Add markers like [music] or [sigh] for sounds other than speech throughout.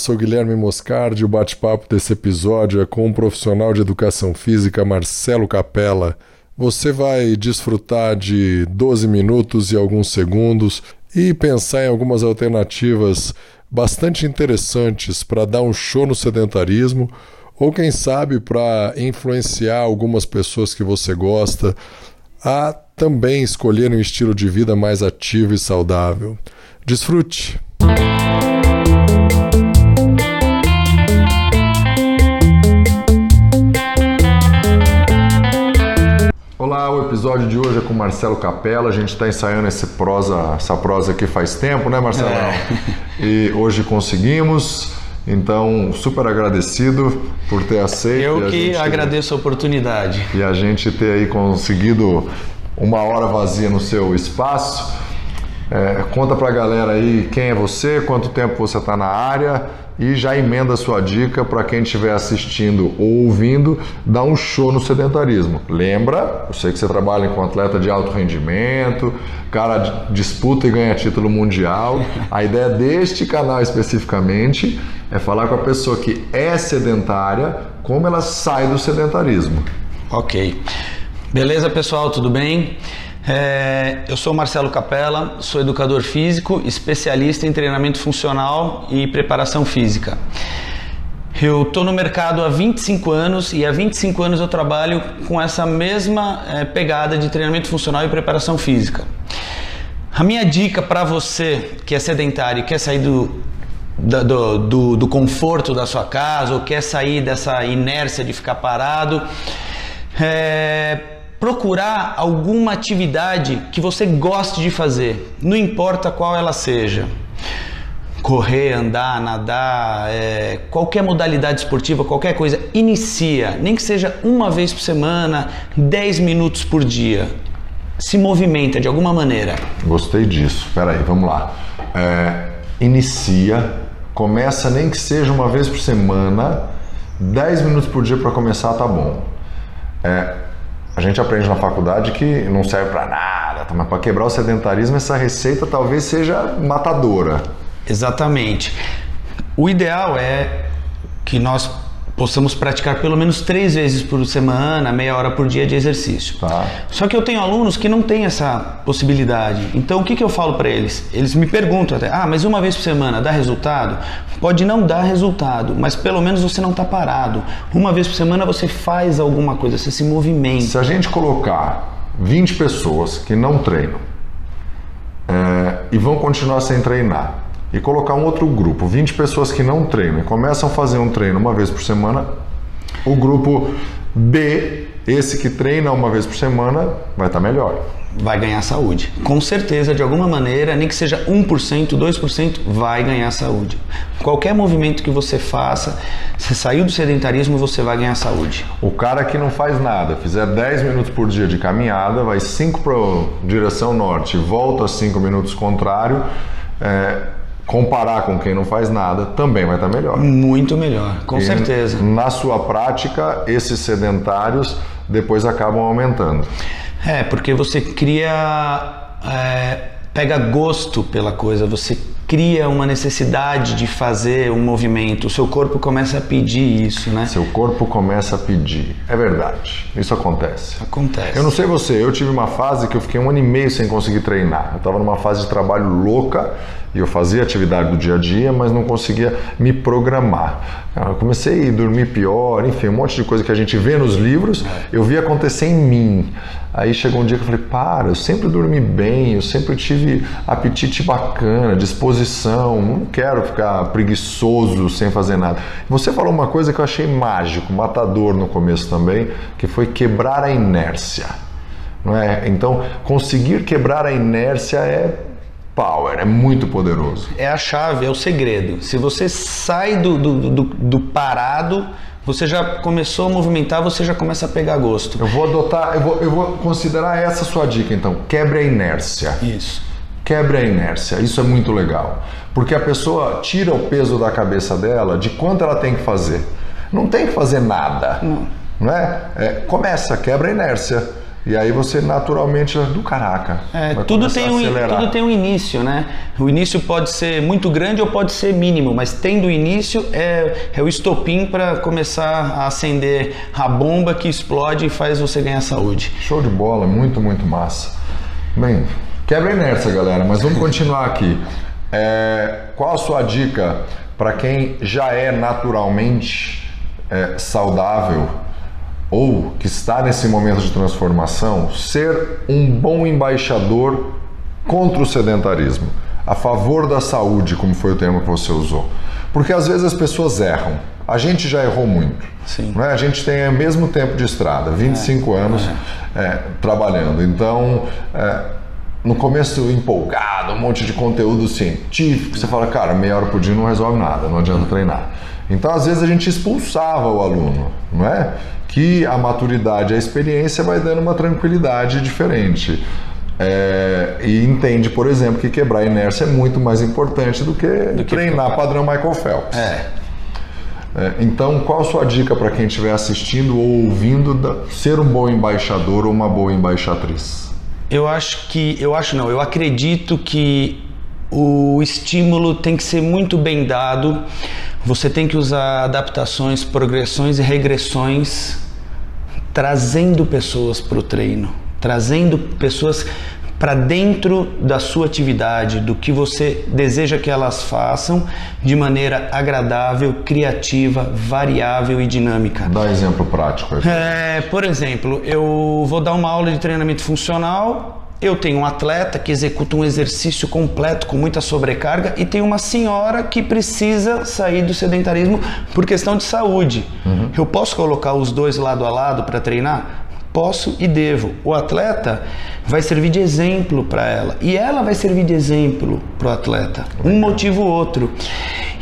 sou Guilherme Moscardi. O bate-papo desse episódio é com o profissional de educação física Marcelo Capella. Você vai desfrutar de 12 minutos e alguns segundos e pensar em algumas alternativas bastante interessantes para dar um show no sedentarismo ou quem sabe para influenciar algumas pessoas que você gosta a também escolher um estilo de vida mais ativo e saudável. Desfrute! Episódio de hoje é com Marcelo Capella. A gente está ensaiando esse prosa, essa prosa aqui faz tempo, né, Marcelo? É. [laughs] E hoje conseguimos. Então, super agradecido por ter aceito. Eu que agradeço a oportunidade. E a gente ter aí conseguido uma hora vazia no seu espaço. É, conta pra galera aí quem é você, quanto tempo você está na área e já emenda a sua dica para quem estiver assistindo ou ouvindo, dá um show no sedentarismo. Lembra, eu sei que você trabalha com atleta de alto rendimento, cara disputa e ganha título mundial. [laughs] A ideia deste canal especificamente é falar com a pessoa que é sedentária, como ela sai do sedentarismo. Ok. Beleza, pessoal, tudo bem? É, eu sou Marcelo Capella, sou educador físico, especialista em treinamento funcional e preparação física. Eu estou no mercado há 25 anos e há 25 anos eu trabalho com essa mesma é, pegada de treinamento funcional e preparação física. A minha dica para você que é sedentário e quer sair do, do, do, do conforto da sua casa ou quer sair dessa inércia de ficar parado é procurar alguma atividade que você goste de fazer, não importa qual ela seja. Correr, andar, nadar, é, qualquer modalidade esportiva, qualquer coisa, inicia, nem que seja uma vez por semana, 10 minutos por dia. Se movimenta de alguma maneira. Gostei disso. Peraí, vamos lá. É, inicia, começa nem que seja uma vez por semana, 10 minutos por dia para começar, tá bom. É, a gente aprende na faculdade que não serve para nada, tá? mas para quebrar o sedentarismo, essa receita talvez seja matadora. Exatamente. O ideal é que nós possamos praticar pelo menos três vezes por semana, meia hora por dia de exercício. Tá. Só que eu tenho alunos que não têm essa possibilidade. Então o que, que eu falo para eles? Eles me perguntam até, ah, mas uma vez por semana dá resultado? Pode não dar resultado, mas pelo menos você não está parado. Uma vez por semana você faz alguma coisa, você se movimenta. Se a gente colocar 20 pessoas que não treinam é, e vão continuar sem treinar, e colocar um outro grupo, 20 pessoas que não treinam e começam a fazer um treino uma vez por semana, o grupo B, esse que treina uma vez por semana, vai estar melhor. Vai ganhar saúde. Com certeza, de alguma maneira, nem que seja 1%, 2%, vai ganhar saúde. Qualquer movimento que você faça, você saiu do sedentarismo, você vai ganhar saúde. O cara que não faz nada, fizer 10 minutos por dia de caminhada, vai 5 para direção norte, volta 5 minutos contrário, é, comparar com quem não faz nada, também vai estar melhor. Muito melhor, com e certeza. Na sua prática, esses sedentários depois acabam aumentando. É, porque você cria. É, pega gosto pela coisa, você cria uma necessidade de fazer um movimento, o seu corpo começa a pedir isso, né? Seu corpo começa a pedir. É verdade. Isso acontece. Acontece. Eu não sei você, eu tive uma fase que eu fiquei um ano e meio sem conseguir treinar. Eu estava numa fase de trabalho louca e eu fazia atividade do dia a dia, mas não conseguia me programar. Eu comecei a dormir pior, enfim, um monte de coisa que a gente vê nos livros, eu vi acontecer em mim. Aí chegou um dia que eu falei: para, eu sempre dormi bem, eu sempre tive apetite bacana, disposição, não quero ficar preguiçoso sem fazer nada. Você falou uma coisa que eu achei mágico, matador no começo também, que foi quebrar a inércia. Não é? Então, conseguir quebrar a inércia é power, é muito poderoso. É a chave, é o segredo. Se você sai do, do, do, do parado você já começou a movimentar, você já começa a pegar gosto. Eu vou adotar, eu vou, eu vou considerar essa sua dica então. Quebre a inércia. Isso. Quebre a inércia. Isso é muito legal. Porque a pessoa tira o peso da cabeça dela de quanto ela tem que fazer. Não tem que fazer nada. Não. Não é? é começa, quebra a inércia. E aí você naturalmente do caraca. É, tudo, tem um, tudo tem um início, né? O início pode ser muito grande ou pode ser mínimo, mas tendo início é, é o estopim para começar a acender a bomba que explode e faz você ganhar saúde. Show de bola, muito, muito massa. Bem, quebra a inércia, galera, mas vamos continuar aqui. É, qual a sua dica para quem já é naturalmente é, saudável ou que está nesse momento de transformação, ser um bom embaixador contra o sedentarismo, a favor da saúde, como foi o termo que você usou? Porque às vezes as pessoas erram. A gente já errou muito. Sim. Não é? A gente tem o mesmo tempo de estrada, 25 anos é, trabalhando. Então, é, no começo empolgado, um monte de conteúdo científico, você fala, cara, meia hora por dia não resolve nada, não adianta treinar. Então, às vezes, a gente expulsava o aluno, não é? Que a maturidade, a experiência vai dando uma tranquilidade diferente. É, e entende, por exemplo, que quebrar a inércia é muito mais importante do que, que treinar padrão Michael Phelps. É. É, então, qual a sua dica para quem estiver assistindo ou ouvindo da, ser um bom embaixador ou uma boa embaixatriz? Eu acho que, eu acho não, eu acredito que o estímulo tem que ser muito bem dado. Você tem que usar adaptações, progressões e regressões, trazendo pessoas para o treino, trazendo pessoas para dentro da sua atividade, do que você deseja que elas façam, de maneira agradável, criativa, variável e dinâmica. Dá exemplo prático. É, por exemplo, eu vou dar uma aula de treinamento funcional. Eu tenho um atleta que executa um exercício completo com muita sobrecarga e tem uma senhora que precisa sair do sedentarismo por questão de saúde. Eu posso colocar os dois lado a lado para treinar? Posso e devo. O atleta vai servir de exemplo para ela e ela vai servir de exemplo para o atleta. Um motivo ou outro.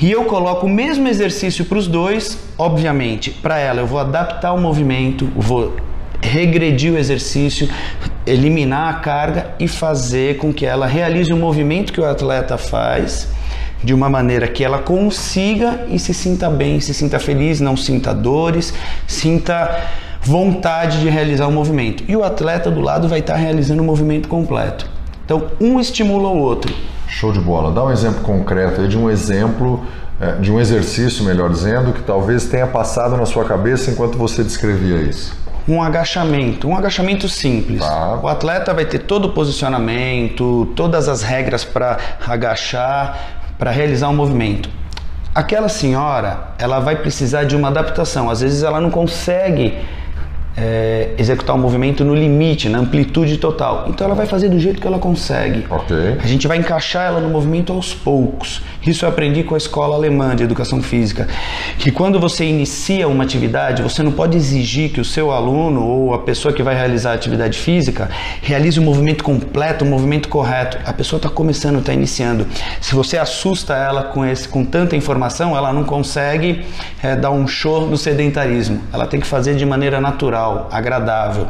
E eu coloco o mesmo exercício para os dois, obviamente. Para ela, eu vou adaptar o movimento, vou regredir o exercício, eliminar a carga e fazer com que ela realize o movimento que o atleta faz de uma maneira que ela consiga e se sinta bem, se sinta feliz, não sinta dores, sinta vontade de realizar o movimento. E o atleta do lado vai estar realizando o movimento completo. Então, um estimula o outro. Show de bola. Dá um exemplo concreto aí de um exemplo, é, de um exercício, melhor dizendo, que talvez tenha passado na sua cabeça enquanto você descrevia isso. Um agachamento, um agachamento simples. Tá. O atleta vai ter todo o posicionamento, todas as regras para agachar, para realizar um movimento. Aquela senhora, ela vai precisar de uma adaptação. Às vezes ela não consegue é, executar o movimento no limite, na amplitude total. Então ela vai fazer do jeito que ela consegue. Ok. A gente vai encaixar ela no movimento aos poucos. Isso eu aprendi com a escola alemã de educação física. Que quando você inicia uma atividade, você não pode exigir que o seu aluno ou a pessoa que vai realizar a atividade física realize o movimento completo, o movimento correto. A pessoa está começando, está iniciando. Se você assusta ela com, esse, com tanta informação, ela não consegue é, dar um show no sedentarismo. Ela tem que fazer de maneira natural, agradável.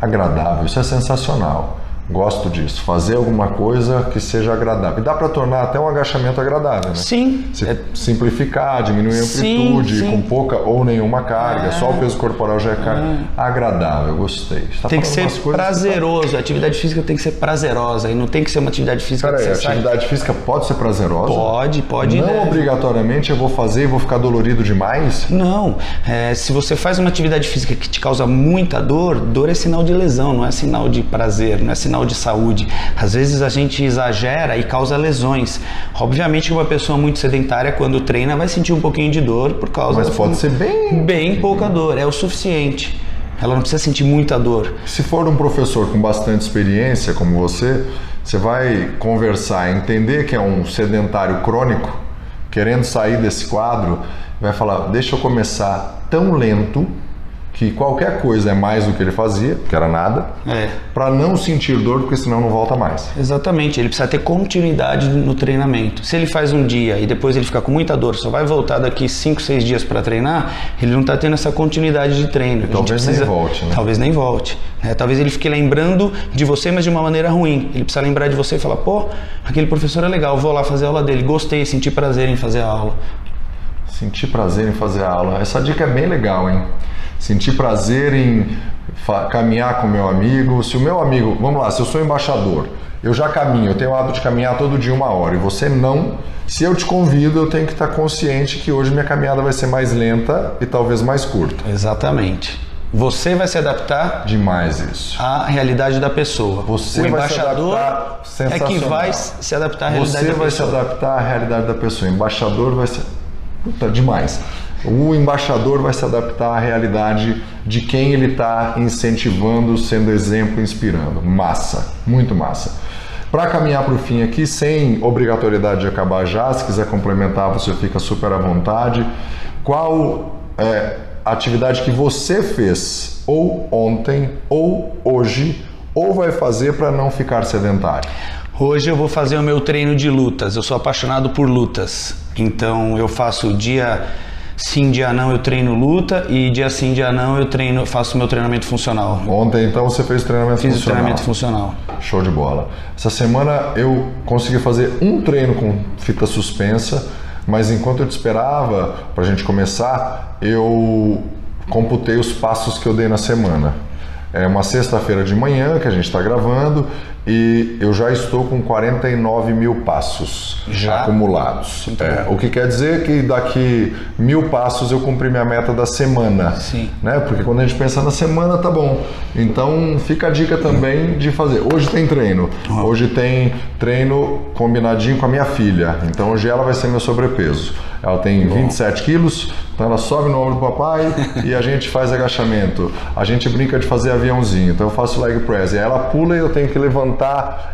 Agradável, isso é sensacional. Gosto disso. Fazer alguma coisa que seja agradável. E dá para tornar até um agachamento agradável, né? Sim, é- simplificar, diminuir a Sim, amplitude, sim. com pouca ou nenhuma carga, só o peso corporal já é carga. Agradável, gostei. Tá Tem que ser coisas prazeroso. A atividade física tem que ser prazerosa e não tem que ser uma atividade física Peraí, que a você sai. atividade física pode ser prazerosa? Pode, pode. Não né? obrigatoriamente eu vou fazer e vou ficar dolorido demais? Não. É, se você faz uma atividade física que te causa muita dor, dor é sinal de lesão, não é sinal de prazer, não é sinal de saúde. Às vezes a gente exagera e causa lesões. Obviamente uma pessoa muito sedentária, quando treina, vai sentir um pouquinho de dor por causa Mas pode ser bem. bem pouca dor, é o suficiente. Ela não precisa sentir muita dor. Se for um professor com bastante experiência, como você, você vai conversar, entender que é um sedentário crônico, querendo sair desse quadro, vai falar: deixa eu começar tão lento que qualquer coisa é mais do que ele fazia, que era nada, É. para não sentir dor, porque senão não volta mais. Exatamente, ele precisa ter continuidade no treinamento. Se ele faz um dia e depois ele fica com muita dor, só vai voltar daqui 5, 6 dias para treinar, ele não está tendo essa continuidade de treino. Gente Talvez nem volte, né? Talvez nem volte. né? Talvez ele fique lembrando de você, mas de uma maneira ruim. Ele precisa lembrar de você e falar: pô, aquele professor é legal, vou lá fazer a aula dele, gostei, senti prazer em fazer a aula. Sentir prazer em fazer a aula. Essa dica é bem legal, hein? Sentir prazer em caminhar com o meu amigo. Se o meu amigo, vamos lá, se eu sou embaixador, eu já caminho, eu tenho o hábito de caminhar todo dia uma hora e você não. Se eu te convido, eu tenho que estar consciente que hoje minha caminhada vai ser mais lenta e talvez mais curta. Exatamente. Você vai se adaptar demais isso à realidade da pessoa. Você o embaixador vai se adaptar é que vai se adaptar à realidade Você da vai pessoa. se adaptar à realidade da pessoa. O embaixador vai ser Puta, demais. O embaixador vai se adaptar à realidade de quem ele está incentivando, sendo exemplo, inspirando. Massa, muito massa. Para caminhar para o fim aqui, sem obrigatoriedade de acabar já, se quiser complementar, você fica super à vontade. Qual é atividade que você fez ou ontem, ou hoje, ou vai fazer para não ficar sedentário? Hoje eu vou fazer o meu treino de lutas. Eu sou apaixonado por lutas. Então eu faço dia sim, dia não eu treino luta e dia sim, dia não eu treino, faço meu treinamento funcional. Ontem então você fez treinamento Fiz funcional? Fiz treinamento funcional. Show de bola. Essa semana eu consegui fazer um treino com fita suspensa, mas enquanto eu te esperava para a gente começar, eu computei os passos que eu dei na semana. É uma sexta-feira de manhã que a gente está gravando e eu já estou com 49 mil passos já? acumulados. É, o que quer dizer que daqui mil passos eu cumpri minha meta da semana. Sim. Né? Porque quando a gente pensa na semana, tá bom. Então fica a dica também de fazer. Hoje tem treino. Hoje tem treino combinadinho com a minha filha. Então hoje ela vai ser meu sobrepeso. Ela tem bom. 27 quilos, então ela sobe no ombro do papai e a gente faz agachamento. A gente brinca de fazer aviãozinho. Então eu faço leg press. E ela pula e eu tenho que levantar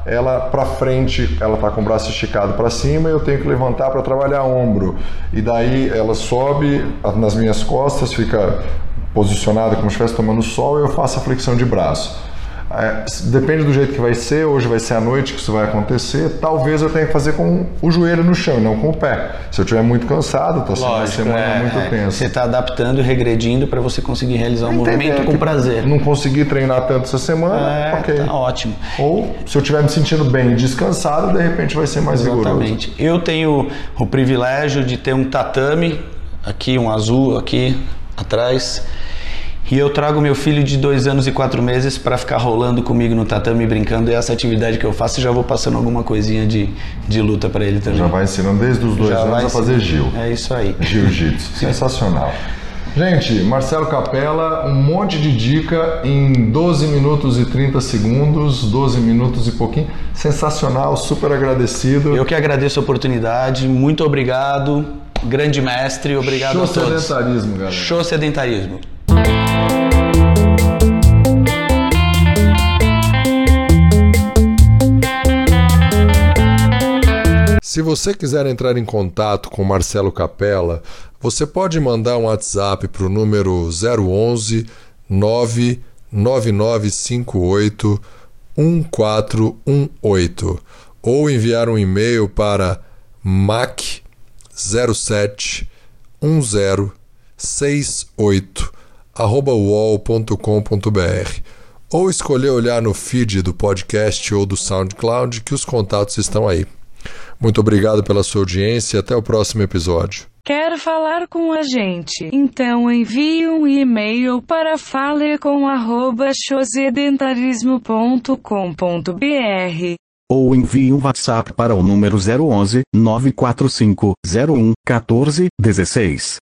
ela para frente. Ela tá com o braço esticado para cima eu tenho que levantar para trabalhar ombro. E daí ela sobe nas minhas costas, fica posicionada como se estivesse tomando sol e eu faço a flexão de braço. É, depende do jeito que vai ser, hoje vai ser à noite que isso vai acontecer, talvez eu tenha que fazer com o joelho no chão não com o pé. Se eu estiver muito cansado, sendo uma semana é, muito é, tensa. Você está adaptando e regredindo para você conseguir realizar um movimento com prazer. Não consegui treinar tanto essa semana, é, ok. Tá ótimo. Ou se eu estiver me sentindo bem e descansado, de repente vai ser mais Exatamente. Eu tenho o privilégio de ter um tatame, aqui um azul, aqui atrás e eu trago meu filho de dois anos e quatro meses para ficar rolando comigo no tatame brincando. É essa atividade que eu faço e já vou passando alguma coisinha de, de luta para ele também. Já vai ensinando desde os dois já anos a fazer Gil. É isso aí. Jiu-jitsu. [laughs] Sensacional. Gente, Marcelo Capella, um monte de dica em 12 minutos e 30 segundos, 12 minutos e pouquinho. Sensacional, super agradecido. Eu que agradeço a oportunidade, muito obrigado. Grande mestre, obrigado Show a todos. Show sedentarismo, galera. Show sedentarismo. Se você quiser entrar em contato com Marcelo Capella, você pode mandar um WhatsApp para o número 011 99958 1418 ou enviar um e-mail para mac07 1068 wall.com.br ou escolher olhar no feed do podcast ou do SoundCloud que os contatos estão aí. Muito obrigado pela sua audiência e até o próximo episódio. Quer falar com a gente? Então envie um e-mail para falecom@chosedentarismo.com.br ou envie um WhatsApp para o número 011 945 01 14 16.